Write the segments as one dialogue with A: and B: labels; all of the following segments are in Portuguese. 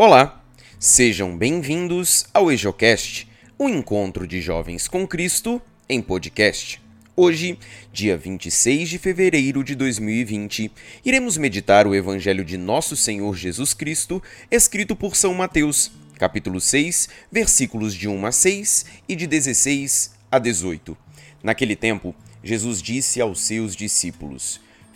A: Olá, sejam bem-vindos ao EjoCast, o encontro de jovens com Cristo em podcast. Hoje, dia 26 de fevereiro de 2020, iremos meditar o Evangelho de Nosso Senhor Jesus Cristo, escrito por São Mateus, capítulo 6, versículos de 1 a 6 e de 16 a 18. Naquele tempo, Jesus disse aos seus discípulos: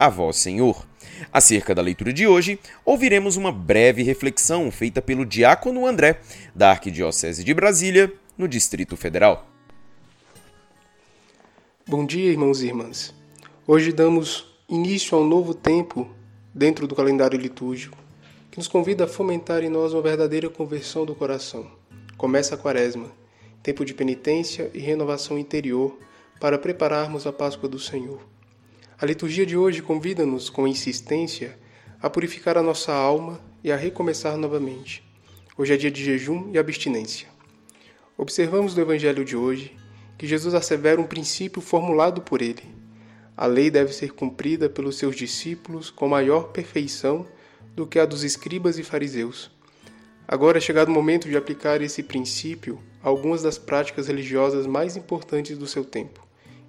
A: a vós, Senhor. Acerca da leitura de hoje, ouviremos uma breve reflexão feita pelo diácono André, da Arquidiocese de Brasília, no Distrito Federal.
B: Bom dia, irmãos e irmãs. Hoje damos início a um novo tempo dentro do calendário litúrgico, que nos convida a fomentar em nós uma verdadeira conversão do coração. Começa a Quaresma, tempo de penitência e renovação interior para prepararmos a Páscoa do Senhor. A liturgia de hoje convida-nos com insistência a purificar a nossa alma e a recomeçar novamente. Hoje é dia de jejum e abstinência. Observamos no Evangelho de hoje que Jesus assevera um princípio formulado por ele. A lei deve ser cumprida pelos seus discípulos com maior perfeição do que a dos escribas e fariseus. Agora é chegado o momento de aplicar esse princípio a algumas das práticas religiosas mais importantes do seu tempo: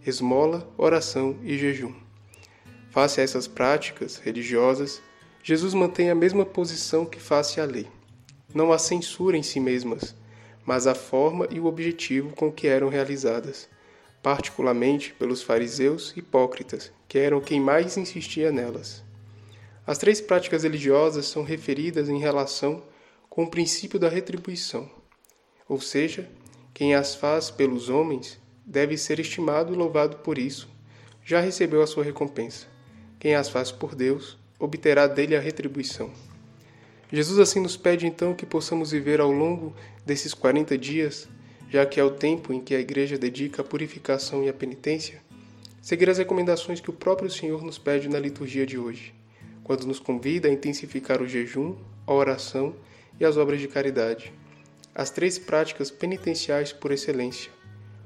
B: esmola, oração e jejum. Face a essas práticas religiosas, Jesus mantém a mesma posição que face à lei. Não há censura em si mesmas, mas a forma e o objetivo com que eram realizadas, particularmente pelos fariseus hipócritas, que eram quem mais insistia nelas. As três práticas religiosas são referidas em relação com o princípio da retribuição, ou seja, quem as faz pelos homens deve ser estimado e louvado por isso, já recebeu a sua recompensa. Quem as faz por Deus obterá dele a retribuição. Jesus assim nos pede então que possamos viver ao longo desses 40 dias, já que é o tempo em que a igreja dedica a purificação e a penitência, seguir as recomendações que o próprio Senhor nos pede na liturgia de hoje, quando nos convida a intensificar o jejum, a oração e as obras de caridade, as três práticas penitenciais por excelência,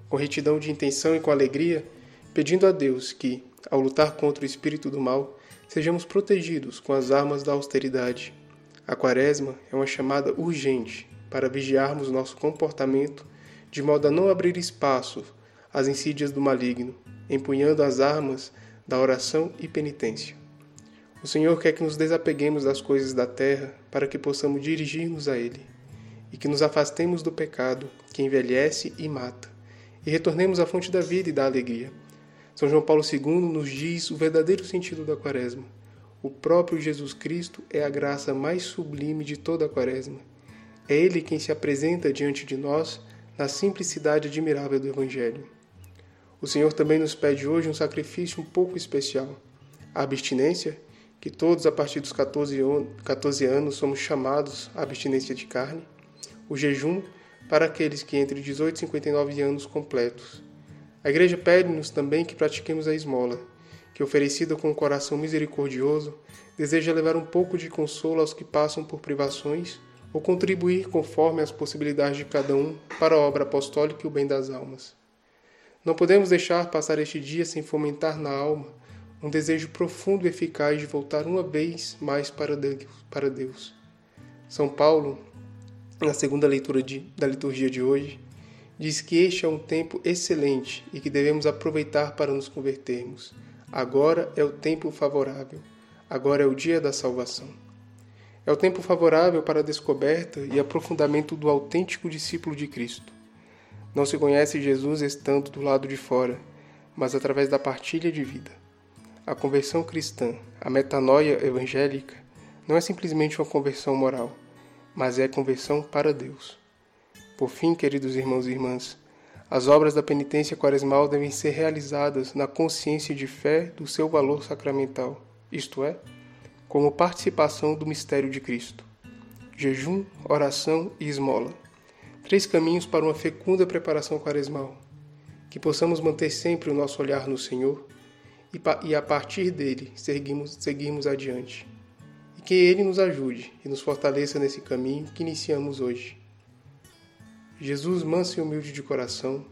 B: com retidão de intenção e com alegria, pedindo a Deus que, ao lutar contra o espírito do mal, sejamos protegidos com as armas da austeridade. A Quaresma é uma chamada urgente para vigiarmos nosso comportamento de modo a não abrir espaço às insídias do maligno, empunhando as armas da oração e penitência. O Senhor quer que nos desapeguemos das coisas da terra para que possamos dirigir-nos a Ele, e que nos afastemos do pecado que envelhece e mata, e retornemos à fonte da vida e da alegria são João Paulo II nos diz o verdadeiro sentido da Quaresma. O próprio Jesus Cristo é a graça mais sublime de toda a Quaresma. É Ele quem se apresenta diante de nós na simplicidade admirável do Evangelho. o Senhor também nos pede hoje um sacrifício um pouco especial. A abstinência, que todos a partir dos 14, 14 anos somos chamados à abstinência de carne. O jejum, para aqueles que entre 18 e 59 anos completos. A Igreja pede-nos também que pratiquemos a esmola, que, oferecida com um coração misericordioso, deseja levar um pouco de consolo aos que passam por privações ou contribuir conforme as possibilidades de cada um para a obra apostólica e o bem das almas. Não podemos deixar passar este dia sem fomentar na alma um desejo profundo e eficaz de voltar uma vez mais para Deus. São Paulo, na segunda leitura de, da liturgia de hoje, diz que este é um tempo excelente e que devemos aproveitar para nos convertermos. Agora é o tempo favorável. Agora é o dia da salvação. É o tempo favorável para a descoberta e aprofundamento do autêntico discípulo de Cristo. Não se conhece Jesus estando do lado de fora, mas através da partilha de vida. A conversão cristã, a metanoia evangélica, não é simplesmente uma conversão moral, mas é conversão para Deus. Por fim, queridos irmãos e irmãs, as obras da penitência quaresmal devem ser realizadas na consciência de fé do seu valor sacramental, isto é, como participação do mistério de Cristo. Jejum, oração e esmola Três caminhos para uma fecunda preparação quaresmal. Que possamos manter sempre o nosso olhar no Senhor e, a partir dele seguimos, seguirmos adiante. E que Ele nos ajude e nos fortaleça nesse caminho que iniciamos hoje. Jesus, manso e humilde de coração,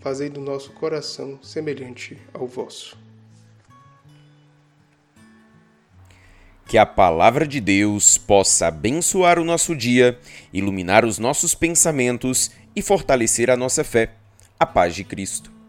B: fazei do nosso coração semelhante ao vosso.
A: Que a palavra de Deus possa abençoar o nosso dia, iluminar os nossos pensamentos e fortalecer a nossa fé. A paz de Cristo.